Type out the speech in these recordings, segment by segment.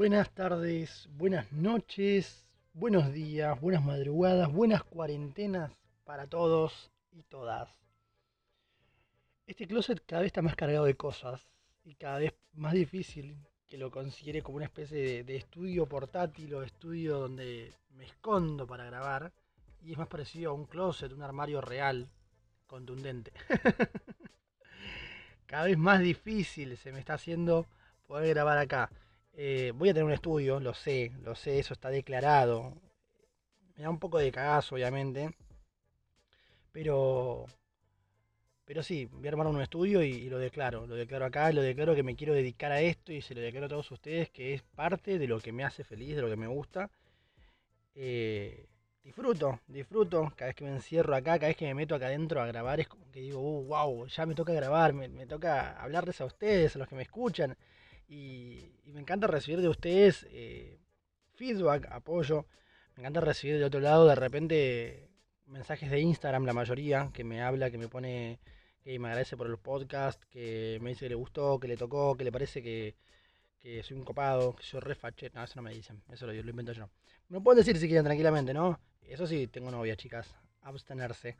Buenas tardes, buenas noches, buenos días, buenas madrugadas, buenas cuarentenas para todos y todas. Este closet cada vez está más cargado de cosas y cada vez más difícil que lo considere como una especie de, de estudio portátil o estudio donde me escondo para grabar y es más parecido a un closet, un armario real, contundente. cada vez más difícil se me está haciendo poder grabar acá. Eh, voy a tener un estudio, lo sé, lo sé, eso está declarado. Me da un poco de cagazo, obviamente. Pero. Pero sí, voy a armar un estudio y, lo declaro. Lo declaro acá, lo declaro que me quiero dedicar a esto y se lo declaro a todos ustedes que es parte de lo que me hace feliz, de lo que me gusta. Eh, disfruto, disfruto. Cada vez que me encierro acá, cada vez que me meto acá adentro a grabar, es como que digo, wow, uh, ya me toca grabar, me toca hablarles a ustedes, a los que me escuchan. Y, me encanta recibir de ustedes eh, feedback, apoyo. Me encanta recibir de otro lado de repente mensajes de Instagram, la mayoría, que me habla, que me pone, que me agradece por el podcast, que me dice que le gustó, que le tocó, que le parece que, soy un copado, que soy re No, eso no me dicen, eso lo, lo invento yo. Me pueden decir si quieren tranquilamente, ¿no? Eso sí, tengo novia, chicas. Abstenerse.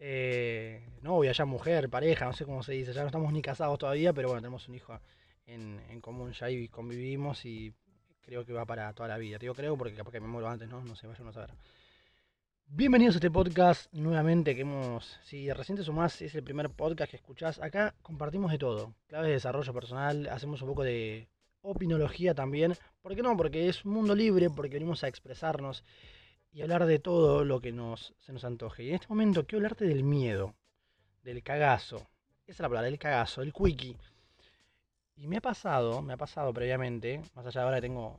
Eh, novia, ya mujer, pareja, no sé cómo se dice. Ya no estamos ni casados todavía, pero bueno, tenemos un hijo en, común ya y convivimos y creo que va para toda la vida. Digo creo porque capaz que me muero antes, ¿no? No sé, vayan a saber. Bienvenidos a este podcast nuevamente que hemos, si recién te sumás, es el primer podcast que escuchás. Acá compartimos de todo, claves de desarrollo personal, hacemos un poco de opinología también. ¿Por qué no? Porque es un mundo libre, porque venimos a expresarnos y hablar de todo lo que nos, se nos antoje. Y en este momento quiero hablarte del miedo, del cagazo. Esa es la palabra, el cagazo, el quickie. Y me ha pasado, me ha pasado previamente, más allá de ahora que tengo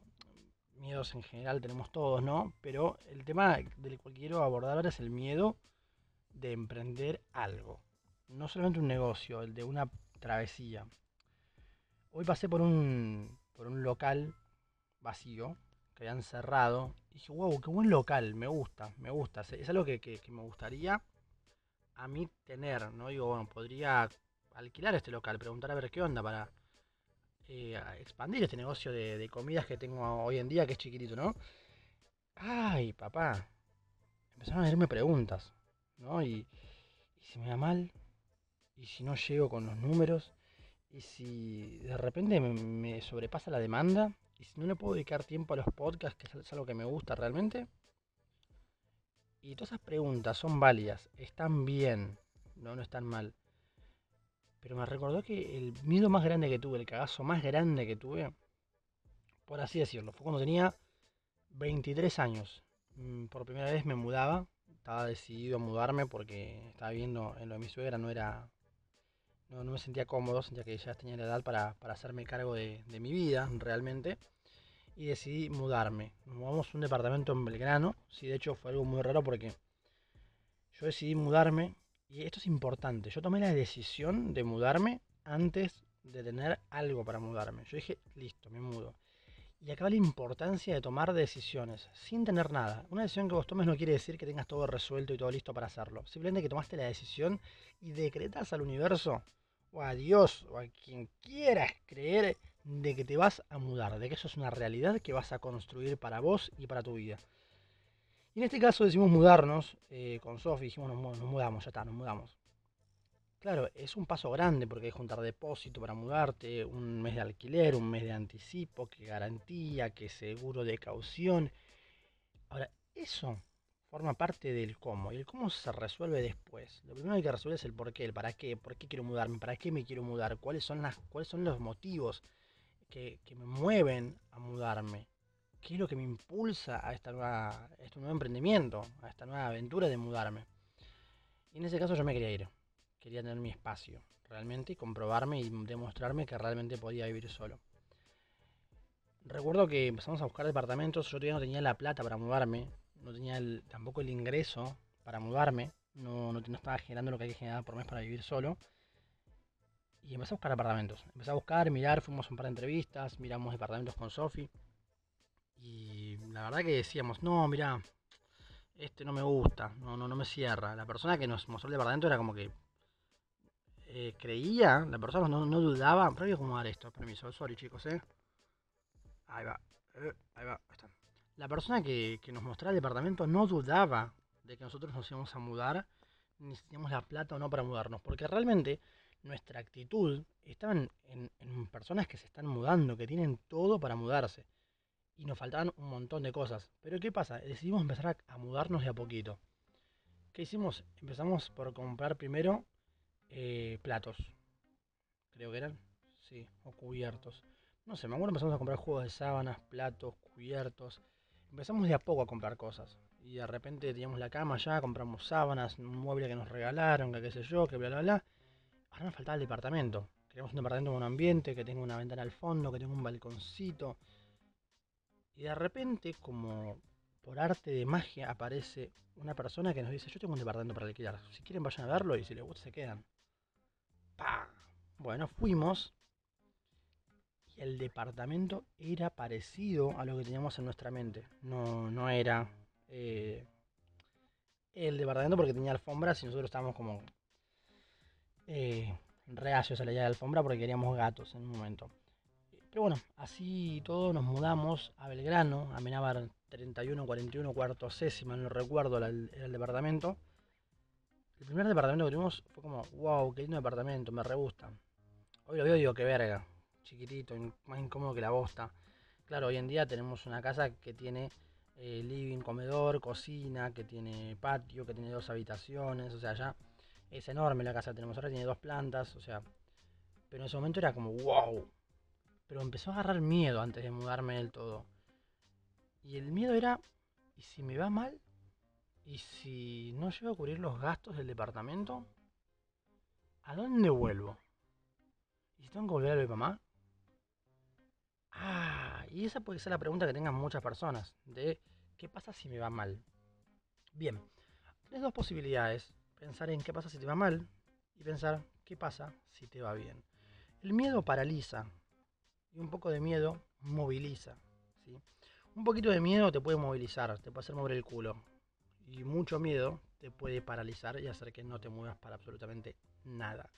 miedos en general, tenemos todos, ¿no? Pero el tema del cual quiero abordar ahora es el miedo de emprender algo. No solamente un negocio, el de una travesía. Hoy pasé por un, por un local vacío que habían cerrado. Y dije, wow, qué buen local, me gusta, me gusta. Es algo que, que me gustaría a mí tener, ¿no? Digo, bueno, podría alquilar este local, preguntar a ver qué onda para eh, expandir este negocio de, comidas que tengo hoy en día, que es chiquitito, ¿no? Ay, papá. Empezaron a hacerme preguntas, ¿no? Y, si me da mal, y si no llego con los números, y si de repente me, sobrepasa la demanda, y si no le puedo dedicar tiempo a los podcasts, que es algo que me gusta realmente. Y todas esas preguntas son válidas, están bien, no, no están mal. Pero me recordó que el miedo más grande que tuve, el cagazo más grande que tuve, por así decirlo, fue cuando tenía 23 años. Mm, por primera vez me mudaba, estaba decidido a mudarme porque estaba viendo en lo de mi suegra, no era. No, me sentía cómodo, sentía que ya tenía la edad para, hacerme cargo de, de, mi vida realmente. Y decidí mudarme. Nos mudamos a un departamento en Belgrano. Sí, de hecho fue algo muy raro porque yo decidí mudarme y esto es importante, yo tomé la decisión de mudarme antes de tener algo para mudarme. Yo dije, listo, me mudo. Y acá la importancia de tomar decisiones sin tener nada. Una decisión que vos tomes no quiere decir que tengas todo resuelto y todo listo para hacerlo. Simplemente que tomaste la decisión y decretas al universo o a Dios o a quien quieras creer de que te vas a mudar, de que eso es una realidad que vas a construir para vos y para tu vida. Y en este caso decimos mudarnos eh, con Sofi, dijimos nos, mudamos, ya está, nos mudamos. Claro, es un paso grande porque hay que juntar depósito para mudarte, un mes de alquiler, un mes de anticipo, que garantía, que seguro de caución. Ahora, eso forma parte del cómo. Y el cómo se resuelve después. Lo primero que hay que resolver es el por qué, el para qué, por qué quiero mudarme, para qué me quiero mudar, cuáles son, las, cuáles son los motivos que, que me mueven a mudarme qué es lo que me impulsa a, esta nueva, este nuevo emprendimiento, a esta nueva aventura de mudarme. Y en ese caso yo me quería ir, quería tener mi espacio realmente y comprobarme y demostrarme que realmente podía vivir solo. Recuerdo que empezamos a buscar departamentos, yo todavía no tenía la plata para mudarme, no tenía tampoco el ingreso para mudarme, no, no, estaba generando lo que hay que por mes para vivir solo. Y empecé a buscar apartamentos. Empecé a buscar, mirar, fuimos a un par de entrevistas, miramos departamentos con Sofi. Y la verdad que decíamos, no, mira, este no me gusta, no, no, no me cierra. La persona que nos mostró el departamento era como que eh, creía, la persona no, no dudaba, pero voy a acomodar esto, permiso, sorry chicos, eh. Ahí va. eh, ahí va. ahí está. La persona que, que nos mostraba el departamento no dudaba de que nosotros nos íbamos a mudar, ni si teníamos la plata o no para mudarnos, porque realmente nuestra actitud estaba en personas que se están mudando, que tienen todo para mudarse. Y nos faltaban un montón de cosas. Pero ¿qué pasa? Decidimos empezar a, mudarnos de a poquito. ¿Qué hicimos? Empezamos por comprar primero eh, platos. Creo que eran. Sí, o cubiertos. No sé, me acuerdo empezamos a comprar juegos de sábanas, platos, cubiertos. Empezamos de a poco a comprar cosas. Y de repente teníamos la cama ya, compramos sábanas, un mueble que nos regalaron, que qué sé yo, que bla bla bla. Ahora nos faltaba el departamento. Queríamos un departamento con un ambiente, que tenga una ventana al fondo, que tenga un balconcito. Y de repente, como por arte de magia, aparece una persona que nos dice, yo tengo un departamento para alquilar. Si quieren vayan a verlo y si les gusta se quedan. ¡Pah! Bueno, fuimos. Y el departamento era parecido a lo que teníamos en nuestra mente. No, no era eh, el departamento porque tenía alfombras y nosotros estábamos como eh, reacios a la idea de alfombra porque queríamos gatos en un momento. Pero bueno, así todo nos mudamos a Belgrano, a Menábar 31, 41, cuarto C, no recuerdo, era el, departamento. El primer departamento que tuvimos fue como, wow, qué lindo departamento, me re gusta. Hoy lo veo y digo, qué verga, chiquitito, más incómodo que la bosta. Claro, hoy en día tenemos una casa que tiene eh, living, comedor, cocina, que tiene patio, que tiene dos habitaciones, o sea, ya es enorme la casa que tenemos ahora, tiene dos plantas, o sea, pero en ese momento era como, wow. Pero empezó a agarrar miedo antes de mudarme del todo. Y el miedo era, ¿y si me va mal? ¿Y si no llego a cubrir los gastos del departamento? ¿A dónde vuelvo? ¿Y si tengo que volver a a mi mamá? Ah, y esa puede ser la pregunta que tengan muchas personas, de ¿qué pasa si me va mal? Bien, tienes dos posibilidades, pensar en qué pasa si te va mal y pensar qué pasa si te va bien. El miedo paraliza y un poco de miedo moviliza. Un poquito de miedo te puede movilizar, te puede hacer mover el culo y mucho miedo te puede paralizar y hacer que no te muevas para absolutamente nada.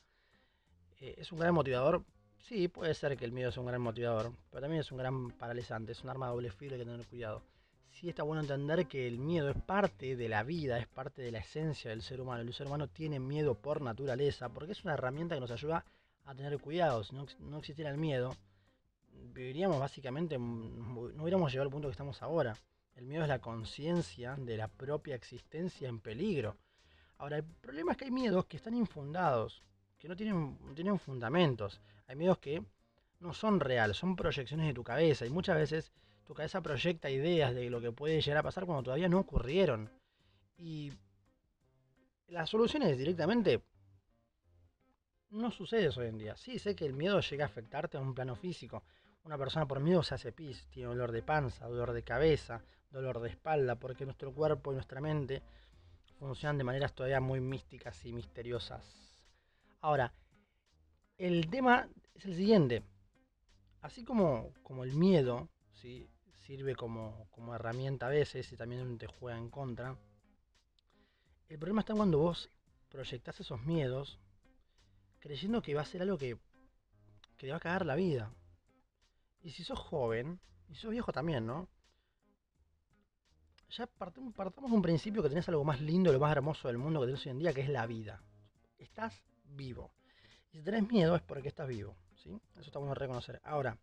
Eh, ¿Es un gran motivador? Sí, puede ser que el miedo sea un gran motivador, pero también es un gran paralizante, es un arma de doble filo, hay que tener cuidado. Sí está bueno entender que el miedo es parte de la vida, es parte de la esencia del ser humano. El ser humano tiene miedo por naturaleza, porque es una herramienta que nos ayuda a tener cuidado. Si no, no existiera el miedo, viviríamos básicamente, no hubiéramos llegado al punto que estamos ahora. El miedo es la conciencia de la propia existencia en peligro. Ahora, el problema es que hay miedos que están infundados, que no tienen, no tienen fundamentos. Hay miedos que no son reales, son proyecciones de tu cabeza. Y muchas veces tu cabeza proyecta ideas de lo que puede llegar a pasar cuando todavía no ocurrieron. Y la solución es directamente... No sucede hoy en día. Sí, sé que el miedo llega a afectarte a un plano físico. Una persona por miedo se hace pis, tiene dolor de panza, dolor de cabeza, dolor de espalda, porque nuestro cuerpo y nuestra mente funcionan de maneras todavía muy místicas y misteriosas. Ahora, el tema es el siguiente. Así como, como el miedo ¿sí? sirve como, como herramienta a veces y también te juega en contra, el problema está cuando vos proyectás esos miedos creyendo que va a ser algo que, que te va a cagar la vida. Y si sos joven, y sos viejo también, ¿no? Ya partamos, de un principio que tenés algo más lindo, lo más hermoso del mundo que tenés hoy en día, que es la vida. Estás vivo. Y si tenés miedo es porque estás vivo, ¿sí? Eso está bueno reconocer. Ahora,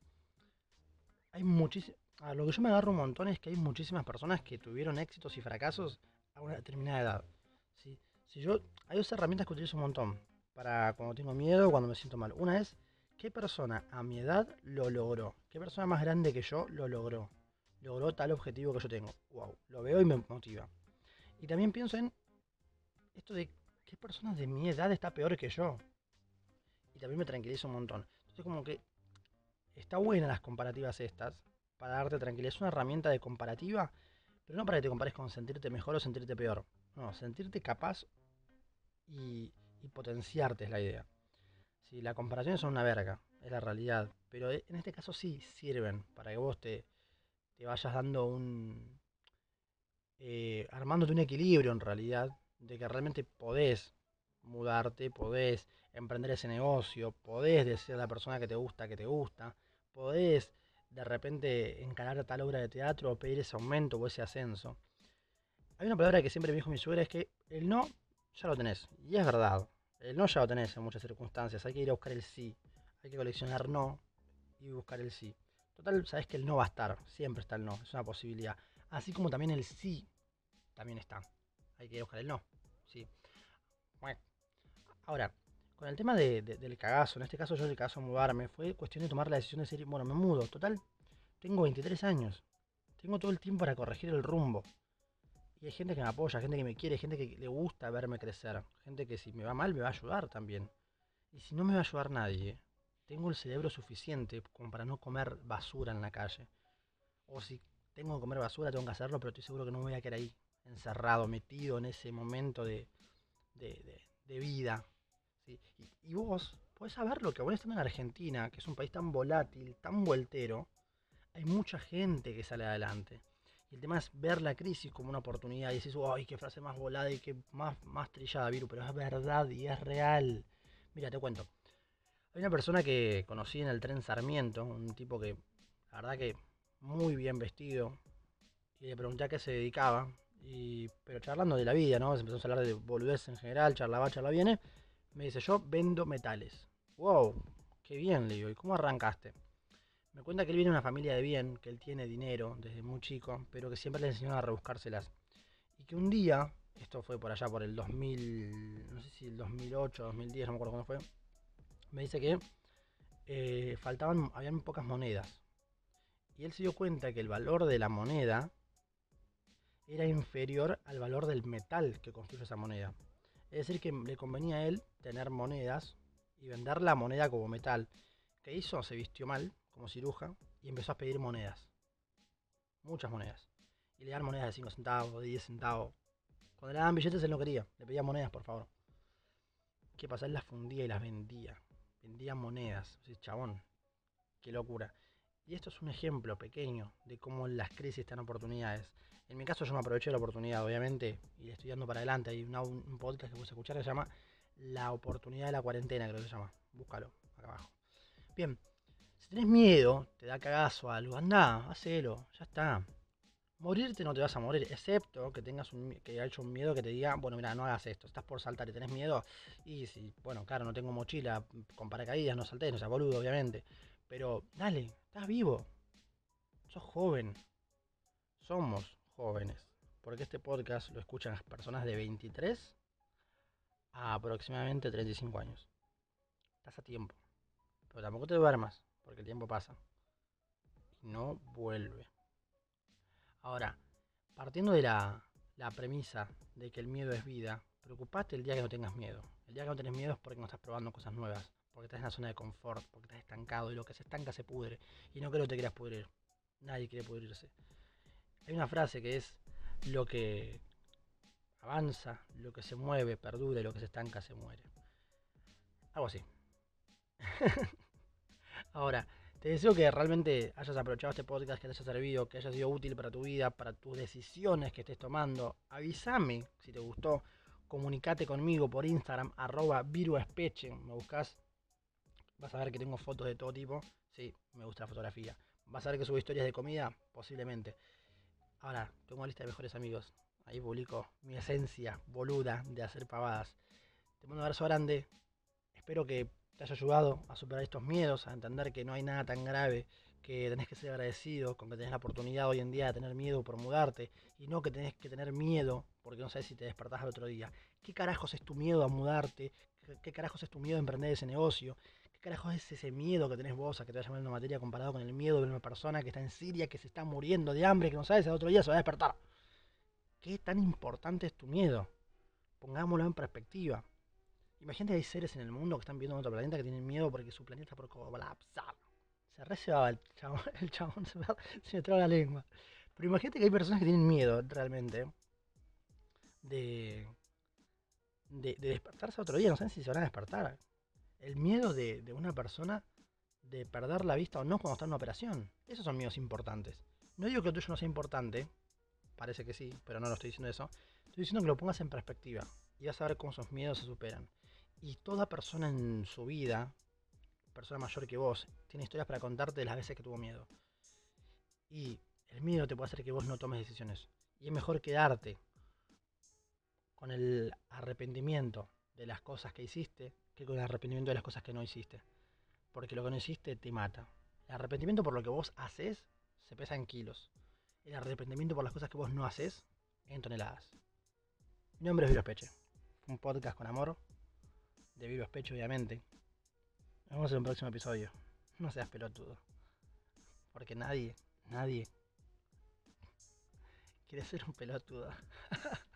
hay muchísimas... Lo que yo me agarro un montón es que hay muchísimas personas que tuvieron éxitos y fracasos a una determinada edad. ¿sí? Si yo, hay dos herramientas que utilizo un montón para cuando tengo miedo o cuando me siento mal. Una es, ¿qué persona a mi edad lo logró? ¿Qué persona más grande que yo lo logró? Logró tal objetivo que yo tengo. Wow, lo veo y me motiva. Y también pienso en esto de qué persona de mi edad está peor que yo. Y también me tranquiliza un montón. Entonces como que está buena las comparativas estas para darte tranquilidad. Es una herramienta de comparativa, pero no para que te compares con sentirte mejor o sentirte peor. No, sentirte capaz y, y potenciarte es la idea. Si la comparación son una verga, es la realidad. Pero en este caso sí sirven para que vos te, te vayas dando un. Eh, armándote un equilibrio en realidad, de que realmente podés mudarte, podés emprender ese negocio, podés decir a la persona que te gusta que te gusta, podés de repente encarar tal obra de teatro o pedir ese aumento o ese ascenso. Hay una palabra que siempre me dijo mi suegra, es que el no ya lo tenés. Y es verdad, el no ya lo tenés en muchas circunstancias. Hay que ir a buscar el sí. Hay que coleccionar no y buscar el sí. Total, sabes que el no va a estar. Siempre está el no. Es una posibilidad. Así como también el sí también está. Hay que ir a buscar el no. Sí. Bueno. Ahora, con el tema del cagazo, en este caso yo el cagazo mudarme, fue cuestión de tomar la decisión de decir, bueno, me mudo. Total, tengo 23 años. Tengo todo el tiempo para corregir el rumbo. Y hay gente que me apoya, gente que me quiere, gente que le gusta verme crecer. Gente que si me va mal me va a ayudar también. Y si no me va a ayudar nadie, tengo el cerebro suficiente como para no comer basura en la calle. O si tengo que comer basura, tengo que hacerlo, pero estoy seguro que no me voy a quedar ahí, encerrado, metido en ese momento de, de vida. Y, vos podés saberlo, que vos estando en Argentina, que es un país tan volátil, tan vueltero, hay mucha gente que sale adelante. Y el tema es ver la crisis como una oportunidad. Y decís, ¡ay, qué frase más volada y qué más, más trillada, Viru! Pero es verdad y es real. Mira, te cuento. Hay una persona que conocí en el tren Sarmiento, un tipo que, la verdad que muy bien vestido. Y le pregunté a qué se dedicaba. Y, pero charlando de la vida, ¿no? Empezamos a hablar de boludez en general, charla va, charla viene. Me dice, yo vendo metales. ¡Wow! ¡Qué bien! Le ¿y cómo arrancaste? Me cuenta que él viene de una familia de bien, que él tiene dinero desde muy chico, pero que siempre le enseñaron a rebuscárselas. Y que un día, esto fue por allá por el 2000, no sé si el 2008, 2010, no me acuerdo cuándo fue, me dice que eh, faltaban, habían pocas monedas. Y él se dio cuenta que el valor de la moneda era inferior al valor del metal que construye esa moneda. Es decir, que le convenía a él tener monedas y vender la moneda como metal. ¿Qué hizo? Se vistió mal, como ciruja, y empezó a pedir monedas. Muchas monedas. Y le dan monedas de 5 centavos, de 10 centavos. Cuando le daban billetes él no quería, le pedía monedas, por favor. ¿Qué pasa? Él las fundía y las vendía. Vendía monedas. O chabón, qué locura. Y esto es un ejemplo pequeño de cómo las crisis están oportunidades. En mi caso yo me aproveché de la oportunidad, obviamente, y estoy dando para adelante. Hay un, podcast que puedes escuchar que se llama La oportunidad de la cuarentena, creo que se llama. Búscalo, acá abajo. Bien, tenés miedo, te da cagazo algo, anda, hacelo, ya está. Morirte no te vas a morir, excepto que tengas un, que haya hecho un miedo que te diga, bueno, mira, no hagas esto, estás por saltar y tenés miedo. Y si, bueno, claro, no tengo mochila con paracaídas, no saltés, no sea boludo, obviamente. Pero dale, estás vivo. Sos joven. Somos jóvenes. Porque este podcast lo escuchan las personas de 23 a aproximadamente 35 años. Estás a tiempo. Pero tampoco te duermas, porque el tiempo pasa. Y no vuelve. Ahora, partiendo de la, la premisa de que el miedo es vida, preocupate el día que no tengas miedo. El día que no tenés miedo es porque no estás probando cosas nuevas, porque estás en la zona de confort, porque estás estancado y lo que se estanca se pudre. Y no creo que te quieras pudrir. Nadie quiere pudrirse. Hay una frase que es lo que avanza, lo que se mueve, perdura y lo que se estanca se muere. Algo así. Ahora, te deseo que realmente hayas aprovechado este podcast, que te haya servido, que haya sido útil para tu vida, para tus decisiones que estés tomando. Avísame si te gustó. Comunicate conmigo por Instagram, arroba viruespeche. Me buscas. Vas a ver que tengo fotos de todo tipo. Sí, me gusta la fotografía. Vas a ver que subo historias de comida, posiblemente. Ahora, tengo una lista de mejores amigos. Ahí publico mi esencia boluda de hacer pavadas. Te mando un abrazo grande. Espero que te haya ayudado a superar estos miedos, a entender que no hay nada tan grave, que tenés que ser agradecido con que tenés la oportunidad hoy en día de tener miedo por mudarte y no que tenés que tener miedo porque no sabes si te despertás al otro día. ¿Qué carajos es tu miedo a mudarte? ¿Qué carajos es tu miedo a emprender ese negocio? ¿Qué carajo es ese miedo que tenés vos a que te vaya una materia comparado con el miedo de una persona que está en Siria, que se está muriendo de hambre, que no sabe si al otro día se va a despertar? ¿Qué tan importante es tu miedo? Pongámoslo en perspectiva. Imagínate hay seres en el mundo que están viendo en otro planeta que tienen miedo porque su planeta por colapsar. Se recebaba el chabón, el chabón se se me traba la lengua. Pero imagínate que hay personas que tienen miedo realmente de, de, de despertarse otro día, no saben si se van a despertar el miedo de, una persona de perder la vista o no cuando está en una operación. Esos son miedos importantes. No digo que el tuyo no sea importante, parece que sí, pero no lo estoy diciendo eso. Estoy diciendo que lo pongas en perspectiva y vas a ver cómo esos miedos se superan. Y toda persona en su vida, persona mayor que vos, tiene historias para contarte de las veces que tuvo miedo. Y el miedo te puede hacer que vos no tomes decisiones. Y es mejor quedarte con el arrepentimiento de las cosas que hiciste que con el arrepentimiento de las cosas que no hiciste. Porque lo que no hiciste te mata. El arrepentimiento por lo que vos haces se pesa en kilos. El arrepentimiento por las cosas que vos no haces en toneladas. Mi nombre es Viro Peche. Un podcast con amor. De Viro Peche, obviamente. Nos vemos en un próximo episodio. No seas pelotudo. Porque nadie, nadie quiere ser un pelotudo.